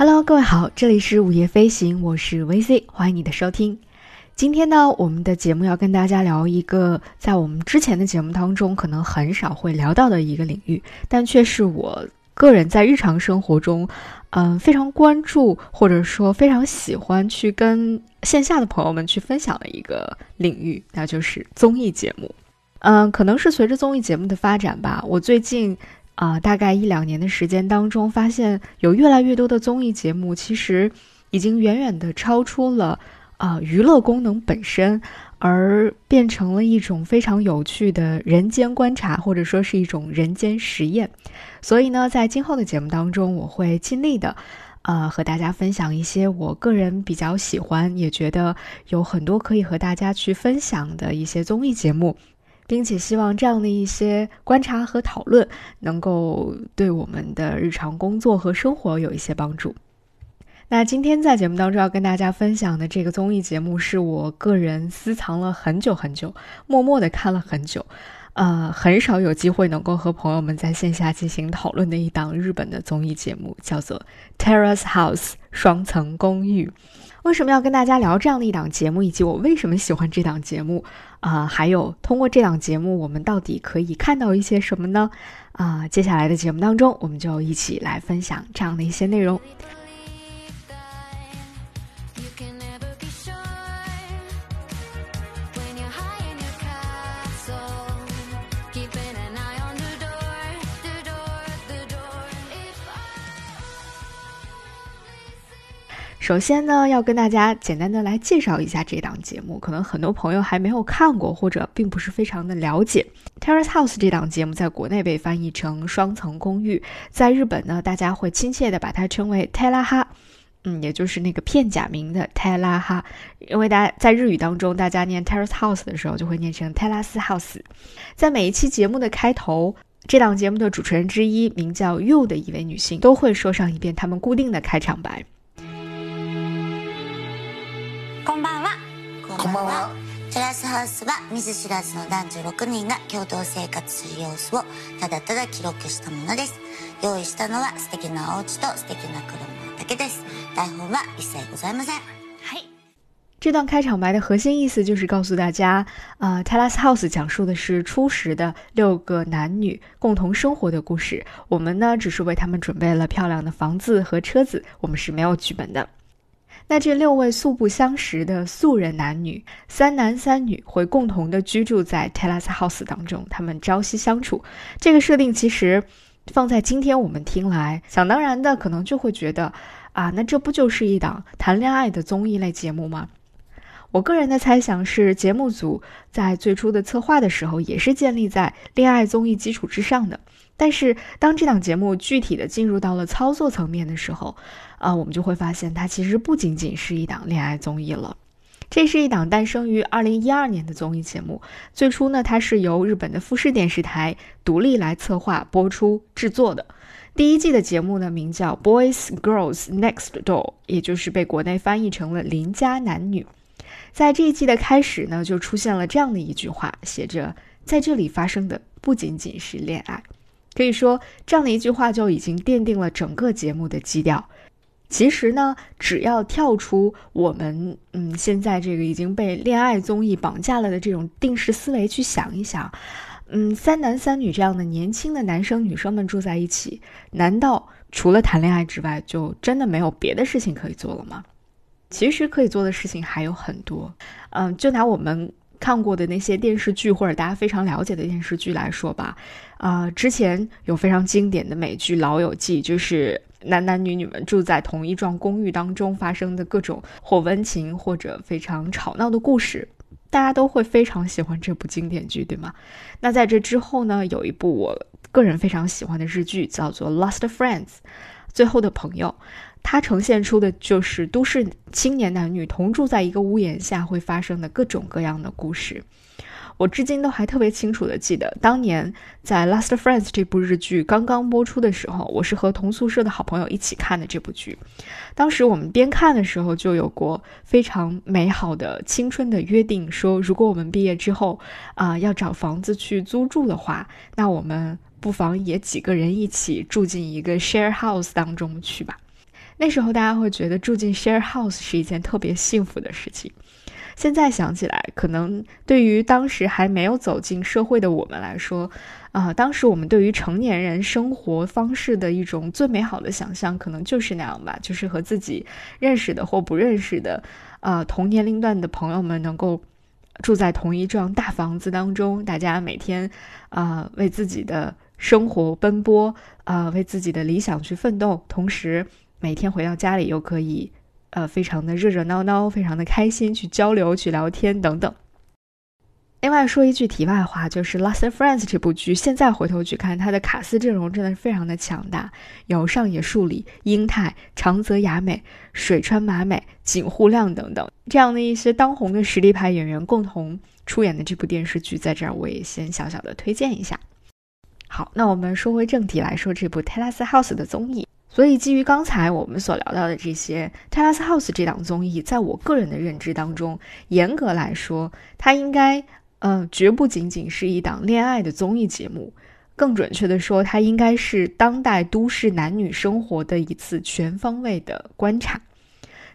Hello，各位好，这里是午夜飞行，我是 VC，欢迎你的收听。今天呢，我们的节目要跟大家聊一个在我们之前的节目当中可能很少会聊到的一个领域，但却是我个人在日常生活中，嗯，非常关注或者说非常喜欢去跟线下的朋友们去分享的一个领域，那就是综艺节目。嗯，可能是随着综艺节目的发展吧，我最近。啊，大概一两年的时间当中，发现有越来越多的综艺节目，其实已经远远的超出了啊娱乐功能本身，而变成了一种非常有趣的人间观察，或者说是一种人间实验。所以呢，在今后的节目当中，我会尽力的，呃，和大家分享一些我个人比较喜欢，也觉得有很多可以和大家去分享的一些综艺节目。并且希望这样的一些观察和讨论能够对我们的日常工作和生活有一些帮助。那今天在节目当中要跟大家分享的这个综艺节目，是我个人私藏了很久很久，默默的看了很久，呃，很少有机会能够和朋友们在线下进行讨论的一档日本的综艺节目，叫做《Terrace House》双层公寓。为什么要跟大家聊这样的一档节目，以及我为什么喜欢这档节目啊？还有通过这档节目，我们到底可以看到一些什么呢？啊，接下来的节目当中，我们就一起来分享这样的一些内容。首先呢，要跟大家简单的来介绍一下这档节目，可能很多朋友还没有看过，或者并不是非常的了解。Terrace House 这档节目在国内被翻译成双层公寓，在日本呢，大家会亲切的把它称为泰拉哈，嗯，也就是那个片假名的泰拉哈，因为大家在日语当中，大家念 Terrace House 的时候就会念成泰拉斯 House。在每一期节目的开头，这档节目的主持人之一，名叫 You 的一位女性，都会说上一遍他们固定的开场白。こんばんはテラスハウスは見ず知らずの男女6人が共同生活する様子をただただ記録したものです用意したのは素敵なお家と素敵な車だけです台本は一切ございません这段开场白的核心意思就是告诉大家，啊，Terrace House 讲述的是初始的六个男女共同生活的故事。我们呢，只是为他们准备了漂亮的房子和车子，我们是没有剧本的。 那这六位素不相识的素人男女，三男三女会共同的居住在 Terrace House 当中，他们朝夕相处。这个设定其实放在今天我们听来，想当然的可能就会觉得，啊，那这不就是一档谈恋爱的综艺类节目吗？我个人的猜想是，节目组在最初的策划的时候，也是建立在恋爱综艺基础之上的。但是，当这档节目具体的进入到了操作层面的时候，啊，我们就会发现，它其实不仅仅是一档恋爱综艺了。这是一档诞生于二零一二年的综艺节目。最初呢，它是由日本的富士电视台独立来策划、播出、制作的。第一季的节目呢，名叫《Boys Girls Next Door》，也就是被国内翻译成了“邻家男女”。在这一季的开始呢，就出现了这样的一句话，写着：“在这里发生的不仅仅是恋爱。”可以说，这样的一句话就已经奠定了整个节目的基调。其实呢，只要跳出我们嗯现在这个已经被恋爱综艺绑架了的这种定式思维去想一想，嗯，三男三女这样的年轻的男生女生们住在一起，难道除了谈恋爱之外，就真的没有别的事情可以做了吗？其实可以做的事情还有很多。嗯，就拿我们。看过的那些电视剧或者大家非常了解的电视剧来说吧，啊，之前有非常经典的美剧《老友记》，就是男男女女们住在同一幢公寓当中发生的各种或温情或者非常吵闹的故事，大家都会非常喜欢这部经典剧，对吗？那在这之后呢，有一部我个人非常喜欢的日剧，叫做《Lost Friends》，最后的朋友。它呈现出的就是都市青年男女同住在一个屋檐下会发生的各种各样的故事。我至今都还特别清楚的记得，当年在《Last Friends》这部日剧刚刚播出的时候，我是和同宿舍的好朋友一起看的这部剧。当时我们边看的时候就有过非常美好的青春的约定，说如果我们毕业之后啊要找房子去租住的话，那我们不妨也几个人一起住进一个 share house 当中去吧。那时候大家会觉得住进 share house 是一件特别幸福的事情。现在想起来，可能对于当时还没有走进社会的我们来说，啊，当时我们对于成年人生活方式的一种最美好的想象，可能就是那样吧，就是和自己认识的或不认识的，呃，同年龄段的朋友们能够住在同一幢大房子当中，大家每天，啊，为自己的生活奔波，啊，为自己的理想去奋斗，同时每天回到家里又可以。呃，非常的热热闹闹，非常的开心，去交流、去聊天等等。另外说一句题外话，就是《Last Friends》这部剧，现在回头去看，它的卡斯阵容真的是非常的强大，有上野树里、英泰、长泽雅美、水川麻美、井户亮等等这样的一些当红的实力派演员共同出演的这部电视剧，在这儿我也先小小的推荐一下。好，那我们说回正题来说这部《Telas House》的综艺。所以，基于刚才我们所聊到的这些，《Terrace House》这档综艺，在我个人的认知当中，严格来说，它应该，嗯，绝不仅仅是一档恋爱的综艺节目，更准确的说，它应该是当代都市男女生活的一次全方位的观察。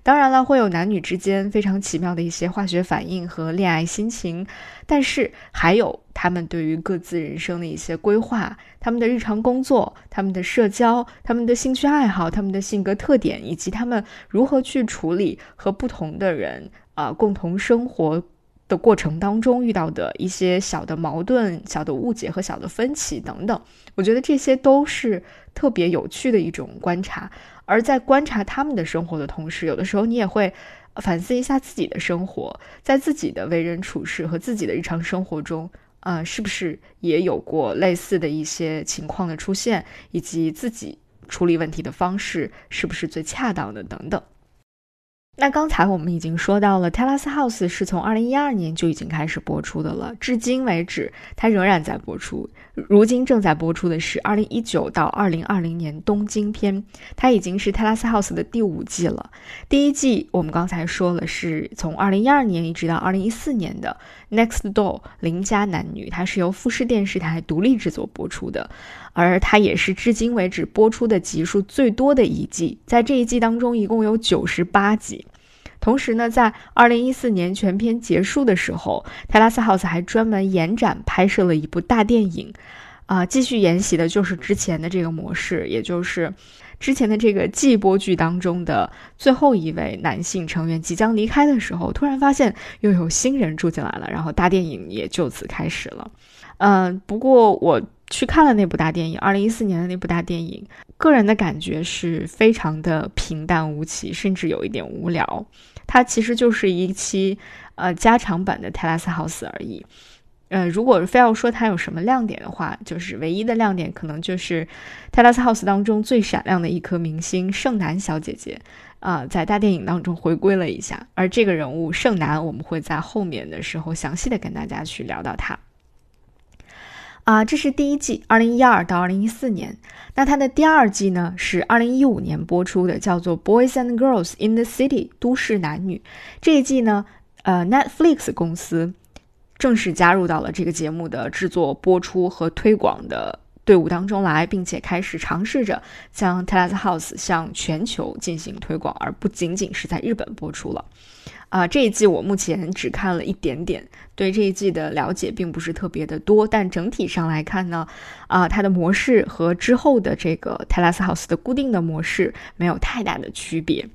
当然了，会有男女之间非常奇妙的一些化学反应和恋爱心情，但是还有他们对于各自人生的一些规划、他们的日常工作、他们的社交、他们的兴趣爱好、他们的性格特点，以及他们如何去处理和不同的人啊共同生活的过程当中遇到的一些小的矛盾、小的误解和小的分歧等等。我觉得这些都是特别有趣的一种观察。而在观察他们的生活的同时，有的时候你也会反思一下自己的生活，在自己的为人处事和自己的日常生活中，啊，是不是也有过类似的一些情况的出现，以及自己处理问题的方式是不是最恰当的等等。那刚才我们已经说到了，《Terrace House》是从二零一二年就已经开始播出的了，至今为止它仍然在播出。如今正在播出的是二零一九到二零二零年东京篇，它已经是《Terrace House》的第五季了。第一季我们刚才说了，是从二零一二年一直到二零一四年的《Next Door》邻家男女，它是由富士电视台独立制作播出的。而它也是至今为止播出的集数最多的一季，在这一季当中一共有九十八集。同时呢，在二零一四年全片结束的时候，泰拉斯 house 还专门延展拍摄了一部大电影，啊，继续沿袭的就是之前的这个模式，也就是之前的这个季播剧当中的最后一位男性成员即将离开的时候，突然发现又有新人住进来了，然后大电影也就此开始了。嗯，不过我。去看了那部大电影，二零一四年的那部大电影，个人的感觉是非常的平淡无奇，甚至有一点无聊。它其实就是一期呃加长版的《泰拉斯 House》而已。呃，如果非要说它有什么亮点的话，就是唯一的亮点可能就是《泰拉斯 House》当中最闪亮的一颗明星盛楠小姐姐啊，在大电影当中回归了一下。而这个人物盛楠，我们会在后面的时候详细的跟大家去聊到他。啊，这是第一季，二零一二到二零一四年。那它的第二季呢，是二零一五年播出的，叫做《Boys and Girls in the City》都市男女。这一季呢，呃，Netflix 公司正式加入到了这个节目的制作、播出和推广的队伍当中来，并且开始尝试着将《Terrace House》向全球进行推广，而不仅仅是在日本播出了。啊，这一季我目前只看了一点点，对这一季的了解并不是特别的多。但整体上来看呢，啊，它的模式和之后的这个 Terrace House 的固定的模式没有太大的区别。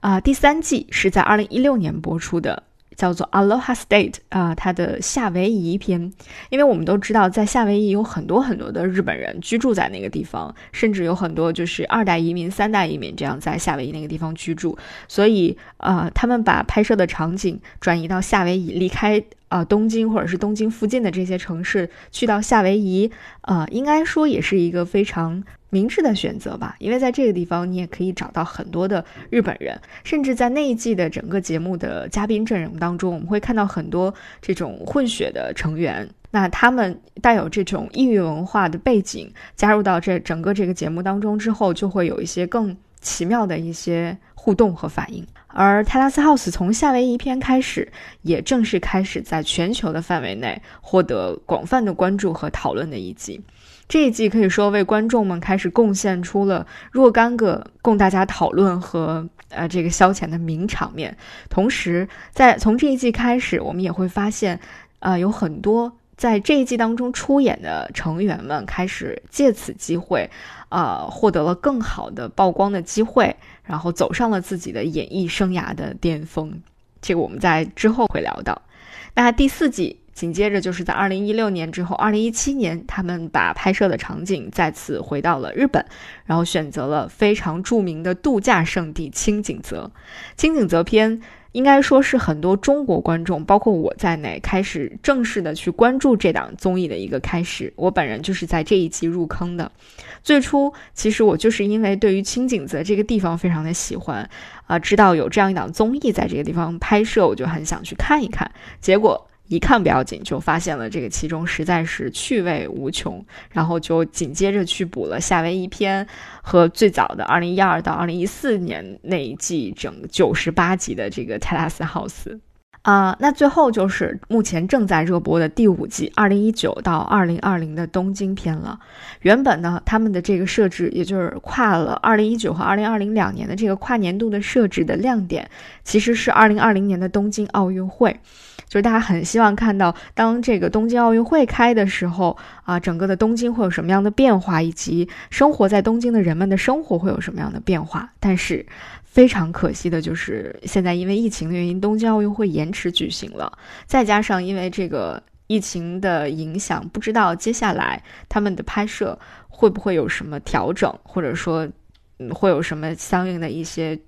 啊，第三季是在二零一六年播出的。叫做 Aloha State 啊，它的夏威夷篇，因为我们都知道，在夏威夷有很多很多的日本人居住在那个地方，甚至有很多就是二代移民、三代移民这样在夏威夷那个地方居住，所以啊，他们把拍摄的场景转移到夏威夷，离开啊东京或者是东京附近的这些城市，去到夏威夷，呃，应该说也是一个非常。明智的选择吧，因为在这个地方你也可以找到很多的日本人，甚至在那一季的整个节目的嘉宾阵容当中，我们会看到很多这种混血的成员。那他们带有这种异域文化的背景，加入到这整个这个节目当中之后，就会有一些更奇妙的一些互动和反应。而泰拉斯 House 从夏威夷篇开始，也正式开始在全球的范围内获得广泛的关注和讨论的一集。这一季可以说为观众们开始贡献出了若干个供大家讨论和呃这个消遣的名场面。同时，在从这一季开始，我们也会发现，呃，有很多在这一季当中出演的成员们开始借此机会，呃，获得了更好的曝光的机会，然后走上了自己的演艺生涯的巅峰。这个我们在之后会聊到。那第四季紧接着就是在二零一六年之后，二零一七年他们把拍摄的场景再次回到了日本，然后选择了非常著名的度假胜地青井泽。青井泽篇应该说是很多中国观众，包括我在内，开始正式的去关注这档综艺的一个开始。我本人就是在这一集入坑的。最初其实我就是因为对于青井泽这个地方非常的喜欢。啊，知道有这样一档综艺在这个地方拍摄，我就很想去看一看。结果一看不要紧，就发现了这个其中实在是趣味无穷，然后就紧接着去补了夏威夷篇和最早的二零一二到二零一四年那一季整九十八集的这个泰拉斯豪斯。啊，那最后就是目前正在热播的第五季，二零一九到二零二零的东京篇了。原本呢，他们的这个设置，也就是跨了二零一九和二零二零两年的这个跨年度的设置的亮点，其实是二零二零年的东京奥运会。就是大家很希望看到，当这个东京奥运会开的时候啊，整个的东京会有什么样的变化，以及生活在东京的人们的生活会有什么样的变化。但是非常可惜的就是，现在因为疫情的原因，东京奥运会延迟举行了，再加上因为这个疫情的影响，不知道接下来他们的拍摄会不会有什么调整，或者说，会有什么相应的一些。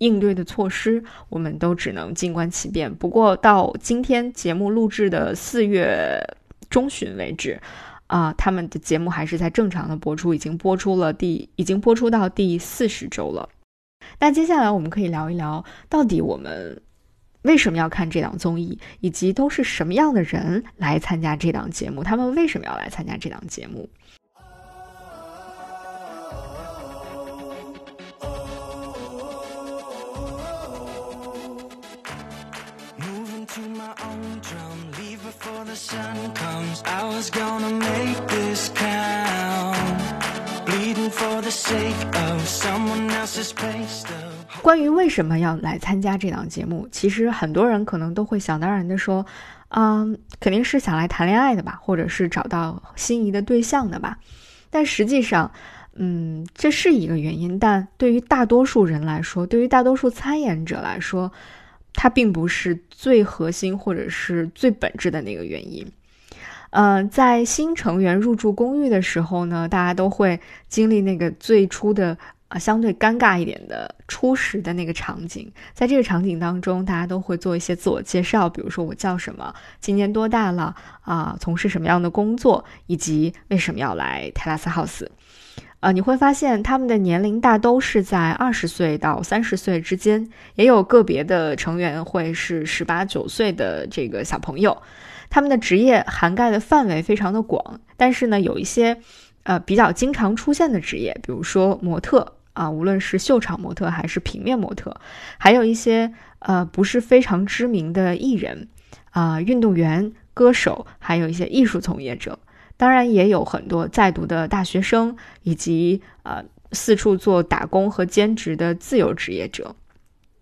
应对的措施，我们都只能静观其变。不过到今天节目录制的四月中旬为止，啊，他们的节目还是在正常的播出，已经播出了第，已经播出到第四十周了。那接下来我们可以聊一聊，到底我们为什么要看这档综艺，以及都是什么样的人来参加这档节目，他们为什么要来参加这档节目？关于为什么要来参加这档节目，其实很多人可能都会想当然的说，嗯，肯定是想来谈恋爱的吧，或者是找到心仪的对象的吧。但实际上，嗯，这是一个原因，但对于大多数人来说，对于大多数参演者来说，它并不是最核心或者是最本质的那个原因。嗯，在新成员入住公寓的时候呢，大家都会经历那个最初的啊相对尴尬一点的初识的那个场景。在这个场景当中，大家都会做一些自我介绍，比如说我叫什么，今年多大了啊，从事什么样的工作，以及为什么要来泰拉斯 house。呃，你会发现他们的年龄大都是在二十岁到三十岁之间，也有个别的成员会是十八九岁的这个小朋友。他们的职业涵盖的范围非常的广，但是呢，有一些，呃，比较经常出现的职业，比如说模特啊，无论是秀场模特还是平面模特，还有一些呃不是非常知名的艺人啊，运动员、歌手，还有一些艺术从业者，当然也有很多在读的大学生，以及呃四处做打工和兼职的自由职业者，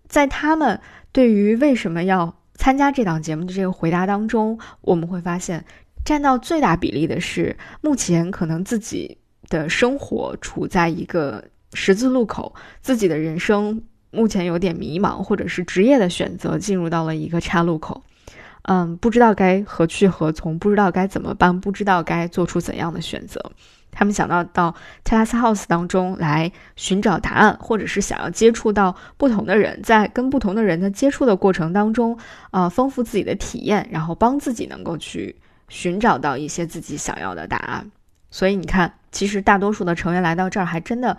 在他们对于为什么要参加这档节目的这个回答当中，我们会发现，占到最大比例的是目前可能自己的生活处在一个十字路口，自己的人生目前有点迷茫，或者是职业的选择进入到了一个岔路口，嗯，不知道该何去何从，不知道该怎么办，不知道该做出怎样的选择。他们想到到 Telas House 当中来寻找答案，或者是想要接触到不同的人，在跟不同的人的接触的过程当中，啊，丰富自己的体验，然后帮自己能够去寻找到一些自己想要的答案。所以你看，其实大多数的成员来到这儿，还真的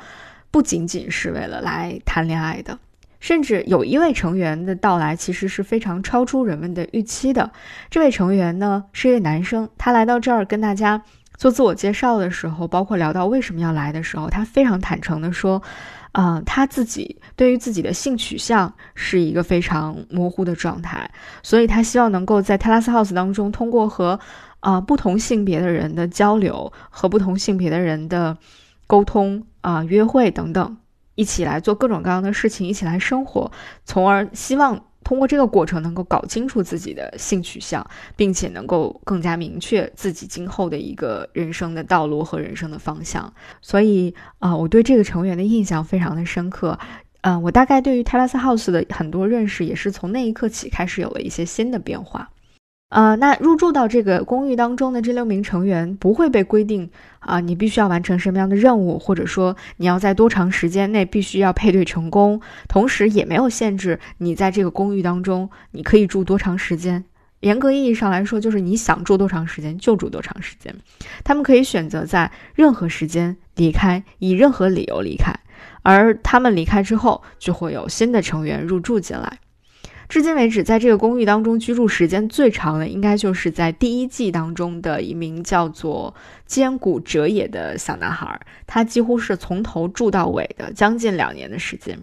不仅仅是为了来谈恋爱的，甚至有一位成员的到来，其实是非常超出人们的预期的。这位成员呢，是一位男生，他来到这儿跟大家。做自我介绍的时候，包括聊到为什么要来的时候，他非常坦诚的说：“啊，他自己对于自己的性取向是一个非常模糊的状态，所以他希望能够在 Talas House 当中，通过和啊不同性别的人的交流和不同性别的人的沟通啊约会等等，一起来做各种各样的事情，一起来生活，从而希望。通过这个过程，能够搞清楚自己的性取向，并且能够更加明确自己今后的一个人生的道路和人生的方向。所以啊，我对这个成员的印象非常的深刻。嗯，我大概对于 Talas House 的很多认识，也是从那一刻起开始有了一些新的变化。呃，那入住到这个公寓当中的这六名成员不会被规定啊，你必须要完成什么样的任务，或者说你要在多长时间内必须要配对成功，同时也没有限制你在这个公寓当中你可以住多长时间。严格意义上来说，就是你想住多长时间就住多长时间。他们可以选择在任何时间离开，以任何理由离开，而他们离开之后，就会有新的成员入住进来。至今为止，在这个公寓当中居住时间最长的，应该就是在第一季当中的一名叫做坚谷哲也的小男孩，他几乎是从头住到尾的，将近两年的时间。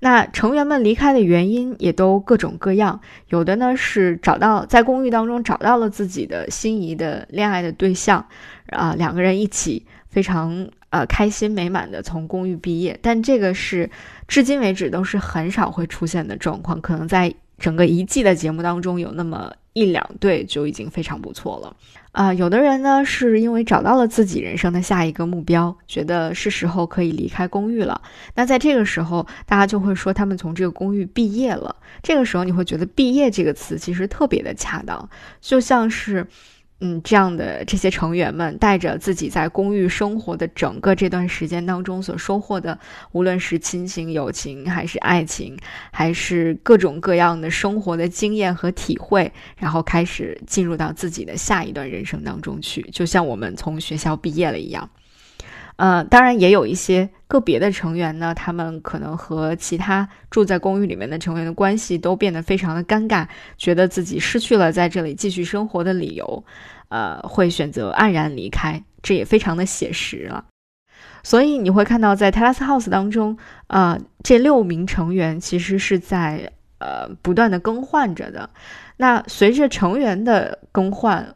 那成员们离开的原因也都各种各样，有的呢是找到在公寓当中找到了自己的心仪的恋爱的对象，啊，两个人一起非常呃开心美满的从公寓毕业，但这个是。至今为止都是很少会出现的状况，可能在整个一季的节目当中有那么一两对就已经非常不错了。啊，有的人呢是因为找到了自己人生的下一个目标，觉得是时候可以离开公寓了。那在这个时候，大家就会说他们从这个公寓毕业了。这个时候你会觉得“毕业”这个词其实特别的恰当，就像是。嗯，这样的这些成员们带着自己在公寓生活的整个这段时间当中所收获的，无论是亲情、友情，还是爱情，还是各种各样的生活的经验和体会，然后开始进入到自己的下一段人生当中去，就像我们从学校毕业了一样。呃，当然也有一些个别的成员呢，他们可能和其他住在公寓里面的成员的关系都变得非常的尴尬，觉得自己失去了在这里继续生活的理由，呃，会选择黯然离开，这也非常的写实了。所以你会看到，在 Talas House 当中，呃，这六名成员其实是在呃不断的更换着的。那随着成员的更换。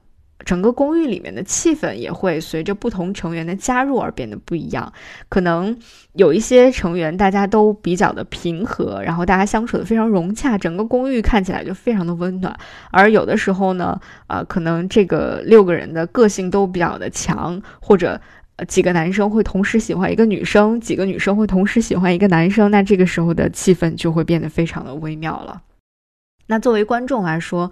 整个公寓里面的气氛也会随着不同成员的加入而变得不一样。可能有一些成员大家都比较的平和，然后大家相处的非常融洽，整个公寓看起来就非常的温暖。而有的时候呢，呃，可能这个六个人的个性都比较的强，或者几个男生会同时喜欢一个女生，几个女生会同时喜欢一个男生，那这个时候的气氛就会变得非常的微妙了。那作为观众来说，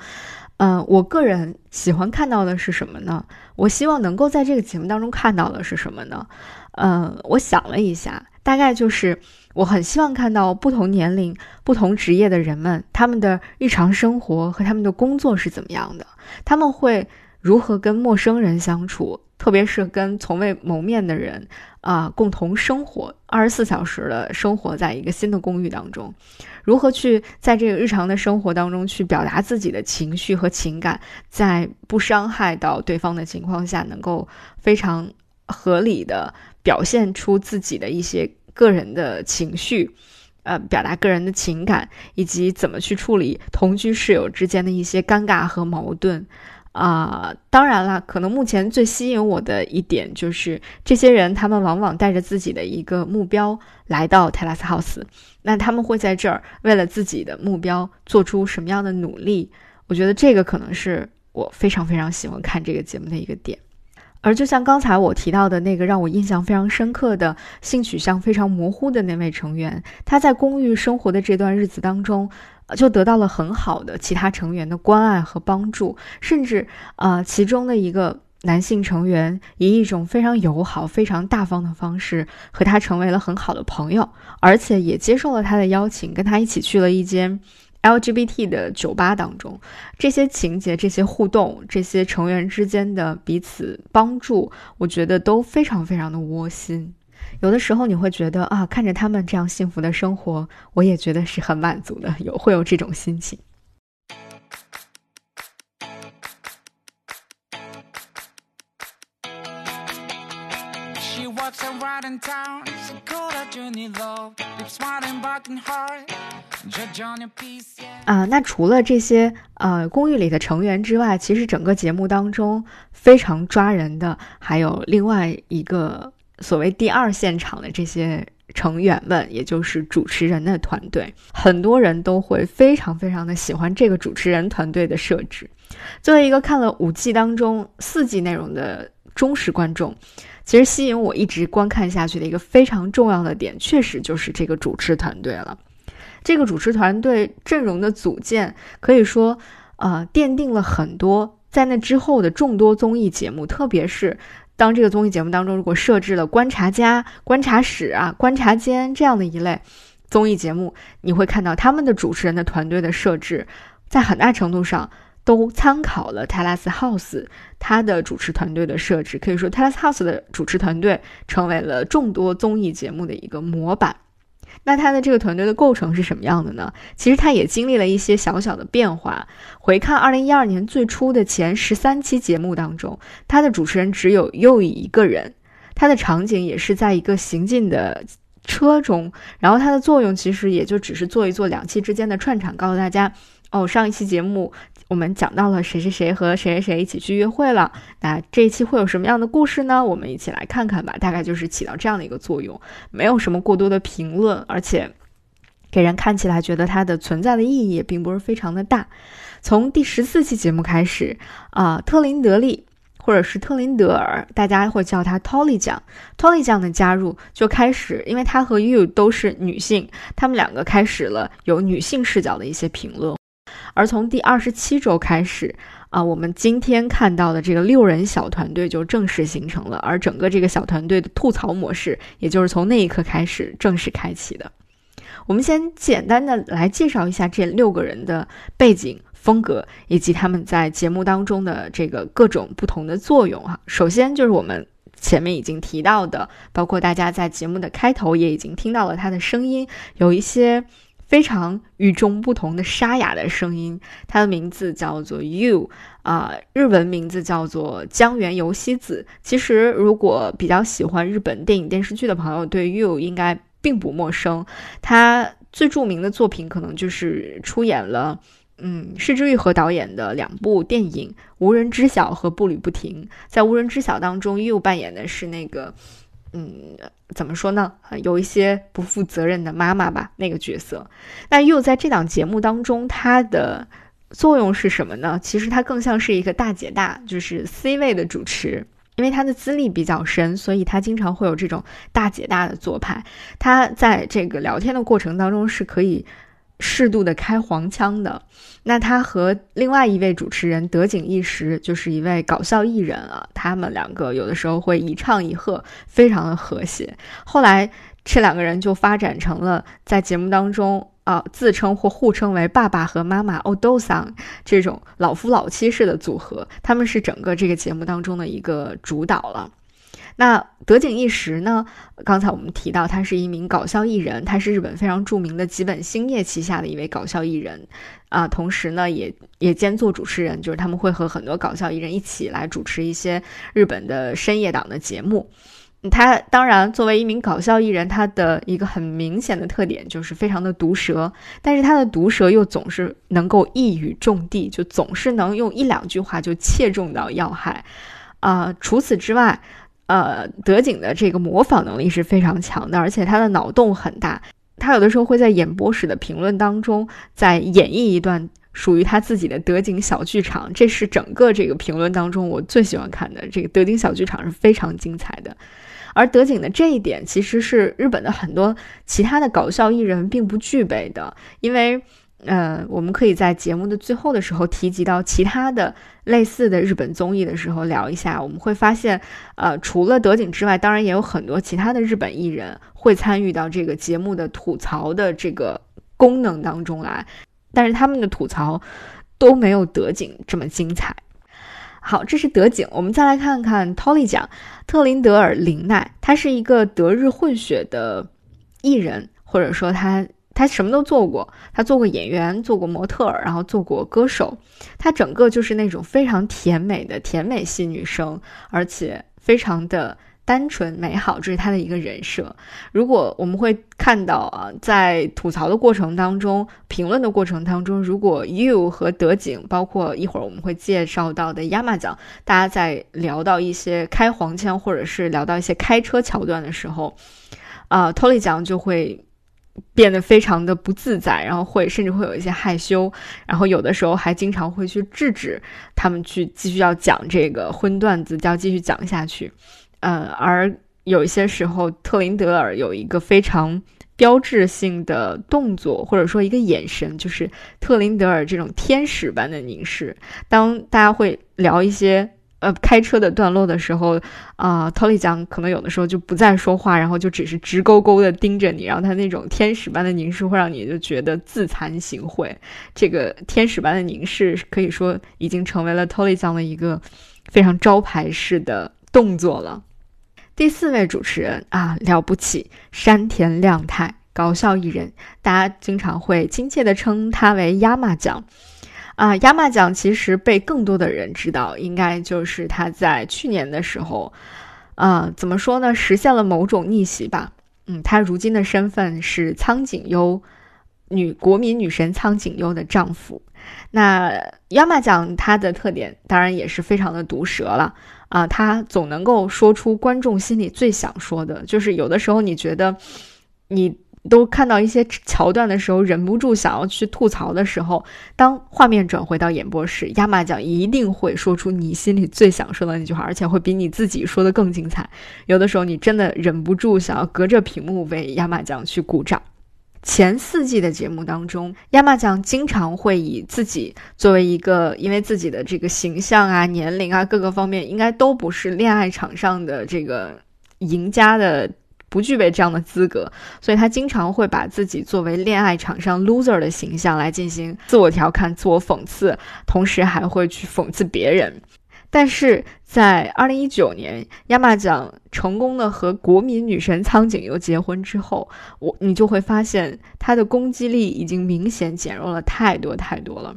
嗯，我个人喜欢看到的是什么呢？我希望能够在这个节目当中看到的是什么呢？嗯，我想了一下，大概就是我很希望看到不同年龄、不同职业的人们，他们的日常生活和他们的工作是怎么样的，他们会如何跟陌生人相处。特别是跟从未谋面的人啊，共同生活二十四小时的生活在一个新的公寓当中，如何去在这个日常的生活当中去表达自己的情绪和情感，在不伤害到对方的情况下，能够非常合理的表现出自己的一些个人的情绪，呃，表达个人的情感，以及怎么去处理同居室友之间的一些尴尬和矛盾。啊，当然了，可能目前最吸引我的一点就是这些人，他们往往带着自己的一个目标来到泰拉斯 house，那他们会在这儿为了自己的目标做出什么样的努力？我觉得这个可能是我非常非常喜欢看这个节目的一个点。而就像刚才我提到的那个让我印象非常深刻的性取向非常模糊的那位成员，他在公寓生活的这段日子当中。就得到了很好的其他成员的关爱和帮助，甚至啊，其中的一个男性成员以一种非常友好、非常大方的方式和他成为了很好的朋友，而且也接受了他的邀请，跟他一起去了一间 LGBT 的酒吧当中。这些情节、这些互动、这些成员之间的彼此帮助，我觉得都非常非常的窝心。有的时候你会觉得啊，看着他们这样幸福的生活，我也觉得是很满足的，有会有这种心情。啊，那除了这些呃公寓里的成员之外，其实整个节目当中非常抓人的还有另外一个所谓第二现场的这些成员们，也就是主持人的团队。很多人都会非常非常的喜欢这个主持人团队的设置。作为一个看了五季当中四季内容的忠实观众，其实吸引我一直观看下去的一个非常重要的点，确实就是这个主持团队了。这个主持团队阵容的组建，可以说，呃，奠定了很多在那之后的众多综艺节目。特别是当这个综艺节目当中，如果设置了观察家、观察室啊、观察间这样的一类综艺节目，你会看到他们的主持人的团队的设置，在很大程度上都参考了泰拉斯 House 它的主持团队的设置。可以说，泰拉斯 House 的主持团队成为了众多综艺节目的一个模板。那他的这个团队的构成是什么样的呢？其实他也经历了一些小小的变化。回看二零一二年最初的前十三期节目当中，他的主持人只有又一个人，他的场景也是在一个行进的车中，然后他的作用其实也就只是做一做两期之间的串场，告诉大家哦，上一期节目。我们讲到了谁谁谁和谁谁谁一起去约会了，那这一期会有什么样的故事呢？我们一起来看看吧。大概就是起到这样的一个作用，没有什么过多的评论，而且给人看起来觉得它的存在的意义也并不是非常的大。从第十四期节目开始，啊，特林德利或者是特林德尔，大家会叫他 Tolly 酱，Tolly 酱的加入就开始，因为他和 You 都是女性，他们两个开始了有女性视角的一些评论。而从第二十七周开始，啊，我们今天看到的这个六人小团队就正式形成了。而整个这个小团队的吐槽模式，也就是从那一刻开始正式开启的。我们先简单的来介绍一下这六个人的背景、风格以及他们在节目当中的这个各种不同的作用哈。首先就是我们前面已经提到的，包括大家在节目的开头也已经听到了他的声音，有一些。非常与众不同的沙哑的声音，他的名字叫做 You，啊，日文名字叫做江原由希子。其实，如果比较喜欢日本电影电视剧的朋友，对 You 应该并不陌生。他最著名的作品可能就是出演了，嗯，市之玉和导演的两部电影《无人知晓》和《步履不停》。在《无人知晓》当中，You 扮演的是那个。嗯，怎么说呢？有一些不负责任的妈妈吧，那个角色。那又在这档节目当中，她的作用是什么呢？其实她更像是一个大姐大，就是 C 位的主持，因为她的资历比较深，所以她经常会有这种大姐大的做派。她在这个聊天的过程当中是可以。适度的开黄腔的，那他和另外一位主持人德井一时就是一位搞笑艺人啊，他们两个有的时候会一唱一和，非常的和谐。后来这两个人就发展成了在节目当中啊自称或互称为爸爸和妈妈哦豆桑这种老夫老妻式的组合，他们是整个这个节目当中的一个主导了。那德井一时呢？刚才我们提到，他是一名搞笑艺人，他是日本非常著名的吉本兴业旗下的一位搞笑艺人，啊，同时呢，也也兼做主持人，就是他们会和很多搞笑艺人一起来主持一些日本的深夜档的节目。他当然作为一名搞笑艺人，他的一个很明显的特点就是非常的毒舌，但是他的毒舌又总是能够一语中的，就总是能用一两句话就切中到要害，啊，除此之外。呃，德景的这个模仿能力是非常强的，而且他的脑洞很大。他有的时候会在演播室的评论当中，在演绎一段属于他自己的德景小剧场。这是整个这个评论当中我最喜欢看的。这个德景小剧场是非常精彩的，而德景的这一点其实是日本的很多其他的搞笑艺人并不具备的，因为。呃，我们可以在节目的最后的时候提及到其他的类似的日本综艺的时候聊一下。我们会发现，呃，除了德景之外，当然也有很多其他的日本艺人会参与到这个节目的吐槽的这个功能当中来，但是他们的吐槽都没有德景这么精彩。好，这是德景，我们再来看看 Tolly 奖特林德尔林奈，他是一个德日混血的艺人，或者说他。他什么都做过，他做过演员，做过模特，然后做过歌手。他整个就是那种非常甜美的甜美系女生，而且非常的单纯美好，这是他的一个人设。如果我们会看到啊，在吐槽的过程当中，评论的过程当中，如果 you 和德景，包括一会儿我们会介绍到的亚麻奖，大家在聊到一些开黄腔或者是聊到一些开车桥段的时候，啊，Tolly 酱就会。变得非常的不自在，然后会甚至会有一些害羞，然后有的时候还经常会去制止他们去继续要讲这个荤段子，就要继续讲下去。呃，而有一些时候，特林德尔有一个非常标志性的动作，或者说一个眼神，就是特林德尔这种天使般的凝视。当大家会聊一些。呃，开车的段落的时候，啊，Tolly 讲可能有的时候就不再说话，然后就只是直勾勾的盯着你，然后他那种天使般的凝视会让你就觉得自惭形秽。这个天使般的凝视可以说已经成为了 Tolly 讲的一个非常招牌式的动作了。第四位主持人啊，了不起，山田亮太，搞笑艺人，大家经常会亲切的称他为亚麻酱。啊，亚麻奖其实被更多的人知道，应该就是他在去年的时候，啊，怎么说呢，实现了某种逆袭吧。嗯，他如今的身份是苍井优女国民女神苍井优的丈夫。那亚麻奖它的特点当然也是非常的毒舌了啊，他总能够说出观众心里最想说的，就是有的时候你觉得你。都看到一些桥段的时候，忍不住想要去吐槽的时候，当画面转回到演播室，亚麻酱一定会说出你心里最想说的那句话，而且会比你自己说的更精彩。有的时候，你真的忍不住想要隔着屏幕为亚麻酱去鼓掌。前四季的节目当中，亚麻酱经常会以自己作为一个，因为自己的这个形象啊、年龄啊各个方面，应该都不是恋爱场上的这个赢家的。不具备这样的资格，所以他经常会把自己作为恋爱场上 loser 的形象来进行自我调侃、自我讽刺，同时还会去讽刺别人。但是在二零一九年，亚麻奖成功的和国民女神苍井优结婚之后，我你就会发现他的攻击力已经明显减弱了太多太多了。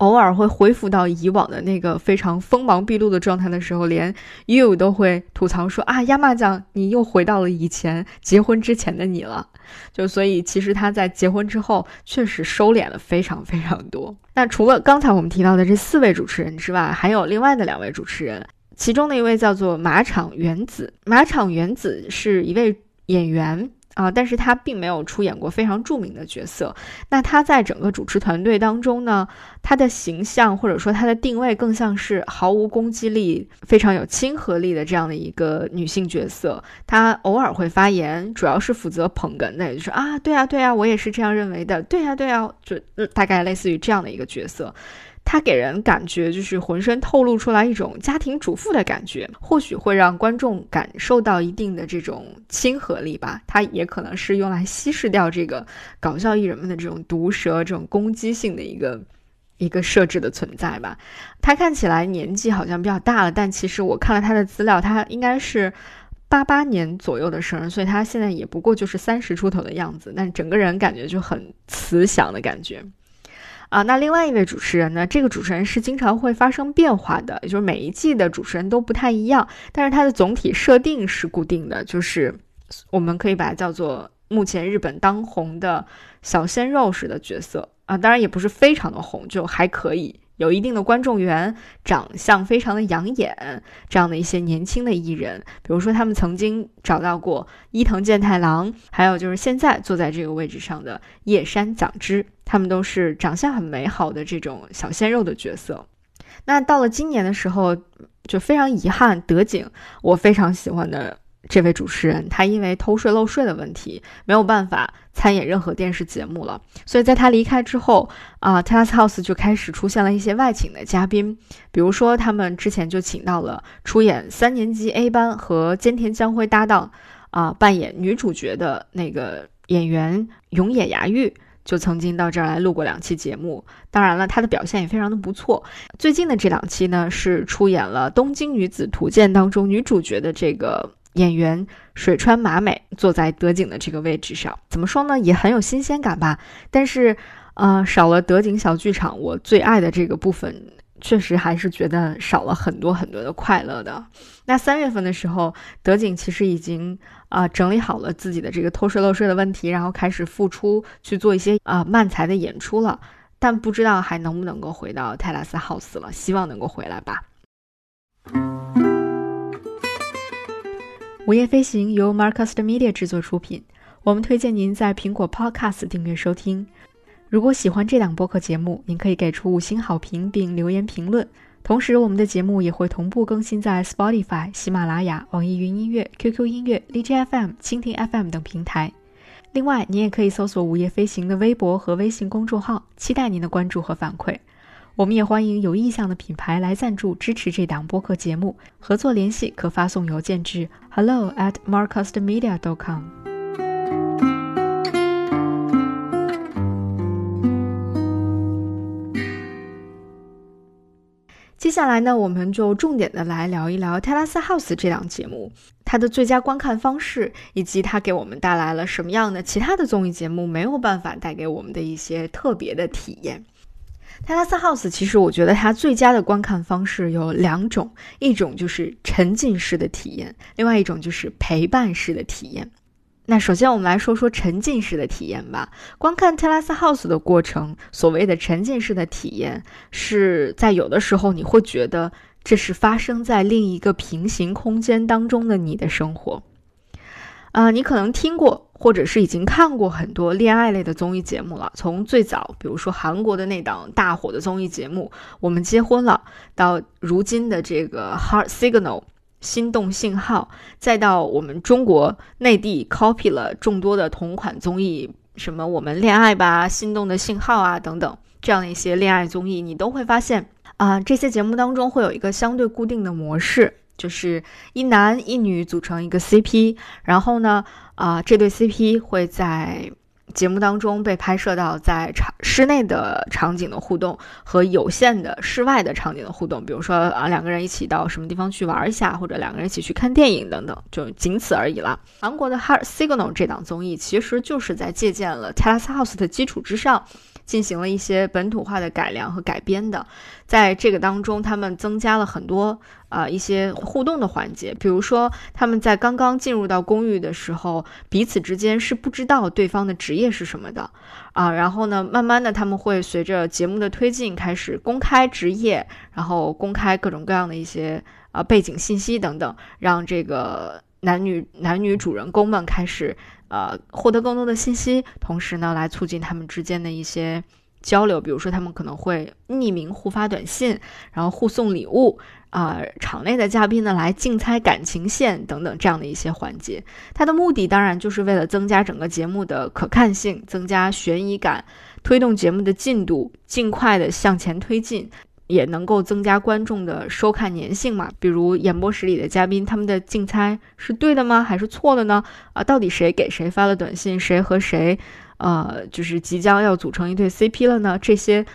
偶尔会恢复到以往的那个非常锋芒毕露的状态的时候，连 you 都会吐槽说啊，亚麻酱，你又回到了以前结婚之前的你了。就所以，其实他在结婚之后确实收敛了非常非常多。那除了刚才我们提到的这四位主持人之外，还有另外的两位主持人，其中的一位叫做马场原子。马场原子是一位演员。啊，但是他并没有出演过非常著名的角色。那他在整个主持团队当中呢，他的形象或者说他的定位更像是毫无攻击力、非常有亲和力的这样的一个女性角色。她偶尔会发言，主要是负责捧哏的，也就是啊，对啊，对啊，我也是这样认为的，对啊，对啊，就大概类似于这样的一个角色。他给人感觉就是浑身透露出来一种家庭主妇的感觉，或许会让观众感受到一定的这种亲和力吧。他也可能是用来稀释掉这个搞笑艺人们的这种毒舌、这种攻击性的一个一个设置的存在吧。他看起来年纪好像比较大了，但其实我看了他的资料，他应该是八八年左右的生日，所以他现在也不过就是三十出头的样子，但整个人感觉就很慈祥的感觉。啊，那另外一位主持人呢？这个主持人是经常会发生变化的，也就是每一季的主持人都不太一样，但是他的总体设定是固定的，就是我们可以把它叫做目前日本当红的小鲜肉式的角色啊，当然也不是非常的红，就还可以。有一定的观众缘，长相非常的养眼，这样的一些年轻的艺人，比如说他们曾经找到过伊藤健太郎，还有就是现在坐在这个位置上的叶山奖之，他们都是长相很美好的这种小鲜肉的角色。那到了今年的时候，就非常遗憾，德景我非常喜欢的。这位主持人，他因为偷税漏税的问题，没有办法参演任何电视节目了。所以在他离开之后，啊，Telas House 就开始出现了一些外请的嘉宾，比如说他们之前就请到了出演三年级 A 班和菅田将晖搭档，啊，扮演女主角的那个演员永野芽郁，就曾经到这儿来录过两期节目。当然了，他的表现也非常的不错。最近的这两期呢，是出演了《东京女子图鉴》当中女主角的这个。演员水川麻美坐在德景的这个位置上，怎么说呢？也很有新鲜感吧。但是，呃，少了德景小剧场我最爱的这个部分，确实还是觉得少了很多很多的快乐的。那三月份的时候，德景其实已经啊整理好了自己的这个偷税漏税的问题，然后开始复出去做一些啊漫才的演出了。但不知道还能不能够回到泰拉斯 house 了，希望能够回来吧。午夜飞行由 Marcus Media 制作出品，我们推荐您在苹果 Podcast 订阅收听。如果喜欢这档播客节目，您可以给出五星好评并留言评论。同时，我们的节目也会同步更新在 Spotify、喜马拉雅、网易云音乐、QQ 音乐、荔枝 FM、蜻蜓 FM 等平台。另外，您也可以搜索“午夜飞行”的微博和微信公众号，期待您的关注和反馈。我们也欢迎有意向的品牌来赞助支持这档播客节目，合作联系可发送邮件至 hello at marcusmedia.com。接下来呢，我们就重点的来聊一聊《泰拉斯 House》这档节目，它的最佳观看方式，以及它给我们带来了什么样的其他的综艺节目没有办法带给我们的一些特别的体验。《泰拉斯 House》其实我觉得它最佳的观看方式有两种，一种就是沉浸式的体验，另外一种就是陪伴式的体验。那首先我们来说说沉浸式的体验吧。观看《Terrace House》的过程，所谓的沉浸式的体验，是在有的时候你会觉得这是发生在另一个平行空间当中的你的生活。啊，你可能听过，或者是已经看过很多恋爱类的综艺节目了。从最早，比如说韩国的那档大火的综艺节目《我们结婚了》，到如今的这个《Heart Signal》。心动信号，再到我们中国内地 copy 了众多的同款综艺，什么我们恋爱吧、心动的信号啊等等，这样的一些恋爱综艺，你都会发现啊，这些节目当中会有一个相对固定的模式，就是一男一女组成一个 CP，然后呢，啊，这对 CP 会在。节目当中被拍摄到在场室内的场景的互动和有限的室外的场景的互动，比如说啊两个人一起到什么地方去玩一下，或者两个人一起去看电影等等，就仅此而已了。韩国的《Heart Signal》这档综艺其实就是在借鉴了《Terrace House》的基础之上。进行了一些本土化的改良和改编的，在这个当中，他们增加了很多啊一些互动的环节，比如说他们在刚刚进入到公寓的时候，彼此之间是不知道对方的职业是什么的啊，然后呢，慢慢的他们会随着节目的推进开始公开职业，然后公开各种各样的一些啊背景信息等等，让这个男女男女主人公们开始。呃，获得更多的信息，同时呢，来促进他们之间的一些交流。比如说，他们可能会匿名互发短信，然后互送礼物啊。场内的嘉宾呢，来竞猜感情线等等这样的一些环节。它的目的当然就是为了增加整个节目的可看性，增加悬疑感，推动节目的进度尽快的向前推进。也能够增加观众的收看粘性嘛？比如演播室里的嘉宾，他们的竞猜是对的吗？还是错的呢？啊，到底谁给谁发了短信？谁和谁，呃，就是即将要组成一对 CP 了呢？这些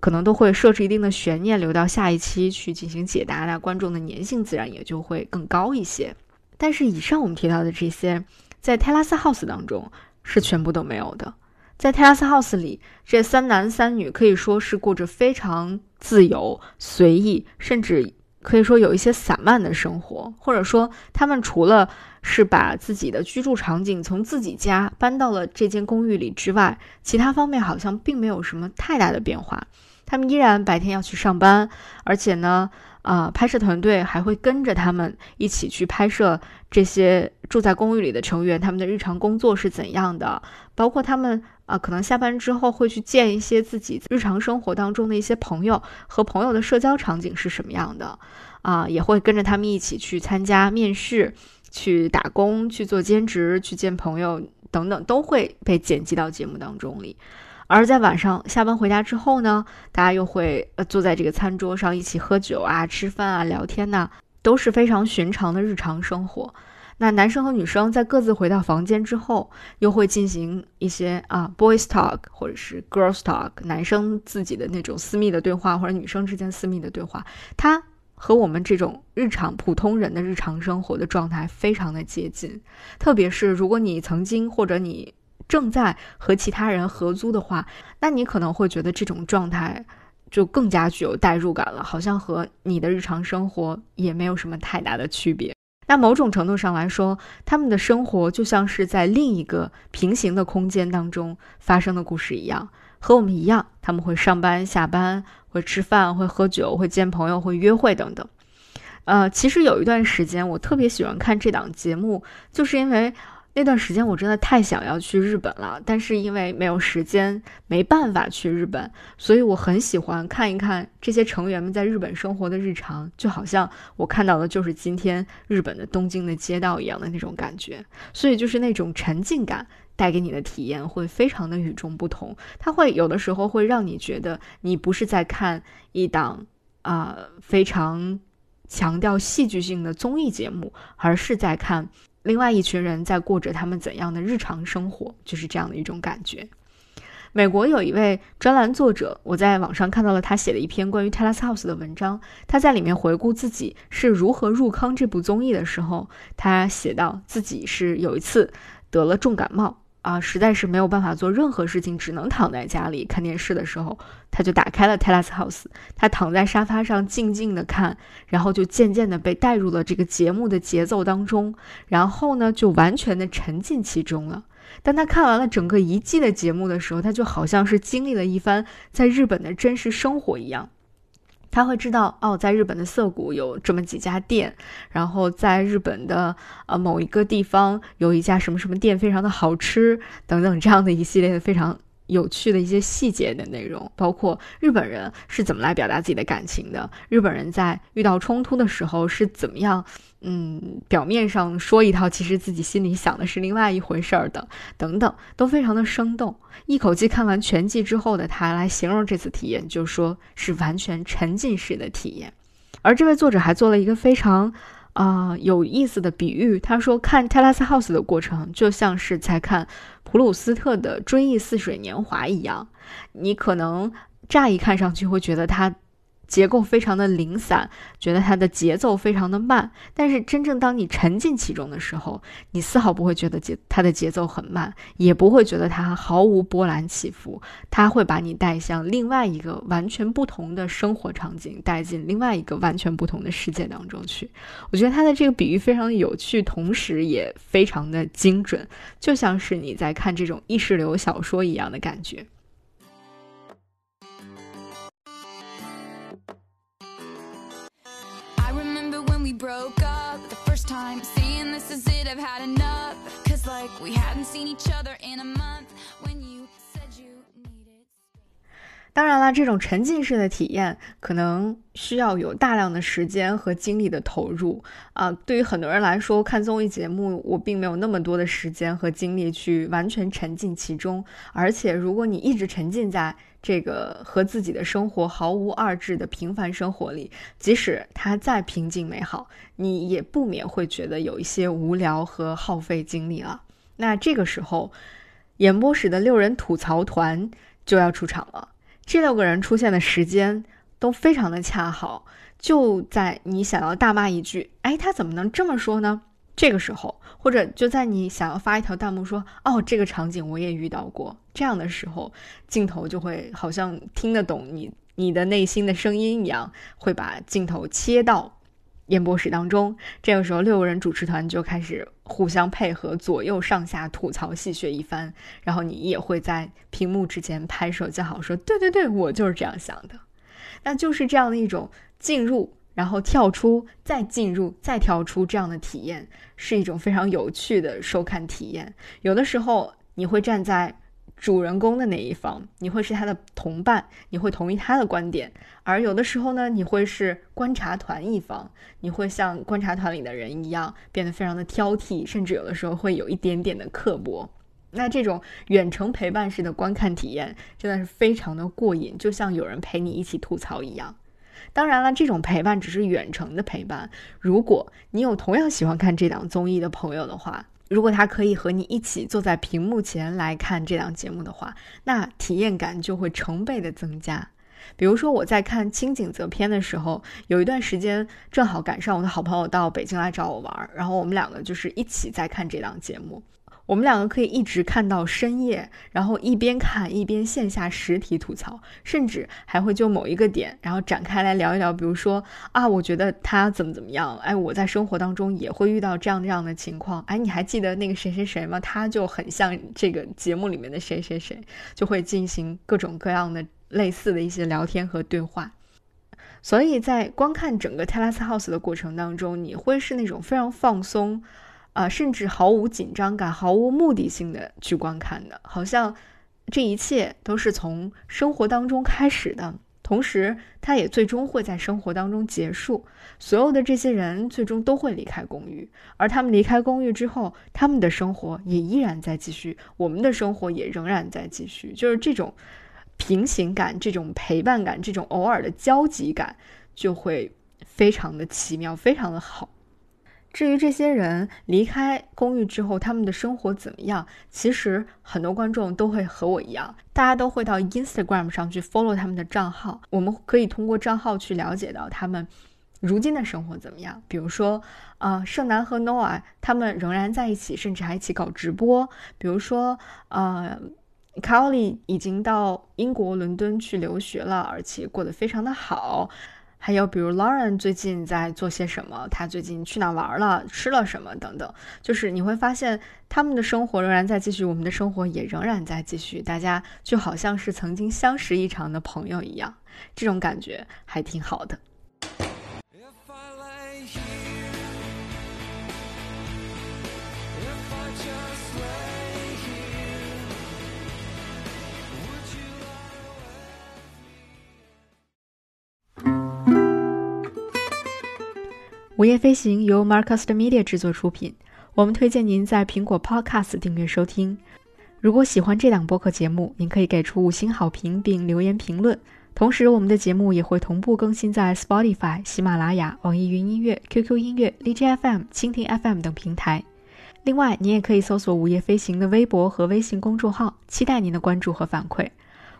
可能都会设置一定的悬念，留到下一期去进行解答。那观众的粘性自然也就会更高一些。但是以上我们提到的这些，在泰拉斯 House 当中是全部都没有的。在泰拉斯 House 里，这三男三女可以说是过着非常。自由、随意，甚至可以说有一些散漫的生活，或者说他们除了是把自己的居住场景从自己家搬到了这间公寓里之外，其他方面好像并没有什么太大的变化。他们依然白天要去上班，而且呢，啊，拍摄团队还会跟着他们一起去拍摄这些住在公寓里的成员他们的日常工作是怎样的，包括他们。啊，可能下班之后会去见一些自己日常生活当中的一些朋友，和朋友的社交场景是什么样的？啊，也会跟着他们一起去参加面试、去打工、去做兼职、去见朋友等等，都会被剪辑到节目当中里。而在晚上下班回家之后呢，大家又会呃坐在这个餐桌上一起喝酒啊、吃饭啊、聊天呐，都是非常寻常的日常生活。那男生和女生在各自回到房间之后，又会进行一些啊 boys talk 或者是 girls talk，男生自己的那种私密的对话，或者女生之间私密的对话，它和我们这种日常普通人的日常生活的状态非常的接近。特别是如果你曾经或者你正在和其他人合租的话，那你可能会觉得这种状态。就更加具有代入感了，好像和你的日常生活也没有什么太大的区别。那某种程度上来说，他们的生活就像是在另一个平行的空间当中发生的故事一样，和我们一样，他们会上班、下班，会吃饭、会喝酒、会见朋友、会约会等等。呃，其实有一段时间我特别喜欢看这档节目，就是因为。那段时间我真的太想要去日本了，但是因为没有时间，没办法去日本，所以我很喜欢看一看这些成员们在日本生活的日常，就好像我看到的就是今天日本的东京的街道一样的那种感觉。所以就是那种沉浸感带给你的体验会非常的与众不同，它会有的时候会让你觉得你不是在看一档啊非常强调戏剧性的综艺节目，而是在看。另外一群人在过着他们怎样的日常生活，就是这样的一种感觉。美国有一位专栏作者，我在网上看到了他写的一篇关于 Terrace House 的文章。他在里面回顾自己是如何入坑这部综艺的时候，他写到自己是有一次得了重感冒。啊，实在是没有办法做任何事情，只能躺在家里看电视的时候，他就打开了《Terrace House》，他躺在沙发上静静的看，然后就渐渐的被带入了这个节目的节奏当中，然后呢，就完全的沉浸其中了。当他看完了整个一季的节目的时候，他就好像是经历了一番在日本的真实生活一样。他会知道哦，在日本的涩谷有这么几家店，然后在日本的呃某一个地方有一家什么什么店非常的好吃，等等这样的一系列的非常。有趣的一些细节的内容，包括日本人是怎么来表达自己的感情的，日本人在遇到冲突的时候是怎么样，嗯，表面上说一套，其实自己心里想的是另外一回事儿的，等等，都非常的生动。一口气看完全季之后的他来形容这次体验，就说是完全沉浸式的体验。而这位作者还做了一个非常。啊，有意思的比喻。他说，看《泰拉斯 House》的过程，就像是在看普鲁斯特的《追忆似水年华》一样。你可能乍一看上去会觉得他。结构非常的零散，觉得它的节奏非常的慢。但是真正当你沉浸其中的时候，你丝毫不会觉得节它的节奏很慢，也不会觉得它毫无波澜起伏。它会把你带向另外一个完全不同的生活场景，带进另外一个完全不同的世界当中去。我觉得它的这个比喻非常的有趣，同时也非常的精准，就像是你在看这种意识流小说一样的感觉。Broke up the first time saying this is it i've had enough cause like we hadn't seen each other in a month when you said you needed 当然啦这种沉浸式的体验可能需要有大量的时间和精力的投入啊对于很多人来说看综艺节目我并没有那么多的时间和精力去完全沉浸其中而且如果你一直沉浸在这个和自己的生活毫无二致的平凡生活里，即使它再平静美好，你也不免会觉得有一些无聊和耗费精力了。那这个时候，演播室的六人吐槽团就要出场了。这六个人出现的时间都非常的恰好，就在你想要大骂一句“哎，他怎么能这么说呢？”这个时候，或者就在你想要发一条弹幕说“哦，这个场景我也遇到过”这样的时候，镜头就会好像听得懂你你的内心的声音一样，会把镜头切到演播室当中。这个时候，六个人主持团就开始互相配合，左右上下吐槽戏谑一番，然后你也会在屏幕之前拍手叫好，说“对对对，我就是这样想的”。那就是这样的一种进入。然后跳出，再进入，再跳出，这样的体验是一种非常有趣的收看体验。有的时候你会站在主人公的那一方，你会是他的同伴，你会同意他的观点；而有的时候呢，你会是观察团一方，你会像观察团里的人一样变得非常的挑剔，甚至有的时候会有一点点的刻薄。那这种远程陪伴式的观看体验真的是非常的过瘾，就像有人陪你一起吐槽一样。当然了，这种陪伴只是远程的陪伴。如果你有同样喜欢看这档综艺的朋友的话，如果他可以和你一起坐在屏幕前来看这档节目的话，那体验感就会成倍的增加。比如说，我在看清景泽篇的时候，有一段时间正好赶上我的好朋友到北京来找我玩，然后我们两个就是一起在看这档节目。我们两个可以一直看到深夜，然后一边看一边线下实体吐槽，甚至还会就某一个点，然后展开来聊一聊。比如说啊，我觉得他怎么怎么样，哎，我在生活当中也会遇到这样这样的情况，哎，你还记得那个谁谁谁吗？他就很像这个节目里面的谁谁谁，就会进行各种各样的类似的一些聊天和对话。所以在观看整个 Terrace House 的过程当中，你会是那种非常放松。啊，甚至毫无紧张感、毫无目的性的去观看的，好像这一切都是从生活当中开始的，同时它也最终会在生活当中结束。所有的这些人最终都会离开公寓，而他们离开公寓之后，他们的生活也依然在继续，我们的生活也仍然在继续。就是这种平行感、这种陪伴感、这种偶尔的交集感，就会非常的奇妙，非常的好。至于这些人离开公寓之后，他们的生活怎么样？其实很多观众都会和我一样，大家都会到 Instagram 上去 follow 他们的账号。我们可以通过账号去了解到他们如今的生活怎么样。比如说，呃，盛楠和 Noah 他们仍然在一起，甚至还一起搞直播。比如说，呃 c a r l y 已经到英国伦敦去留学了，而且过得非常的好。还有比如 Lauren 最近在做些什么？他最近去哪玩了？吃了什么？等等，就是你会发现他们的生活仍然在继续，我们的生活也仍然在继续，大家就好像是曾经相识一场的朋友一样，这种感觉还挺好的。午夜飞行由 Marcus Media 制作出品，我们推荐您在苹果 Podcast 订阅收听。如果喜欢这档播客节目，您可以给出五星好评并留言评论。同时，我们的节目也会同步更新在 Spotify、喜马拉雅、网易云音乐、QQ 音乐、荔枝 FM、蜻蜓 FM 等平台。另外，您也可以搜索“午夜飞行”的微博和微信公众号，期待您的关注和反馈。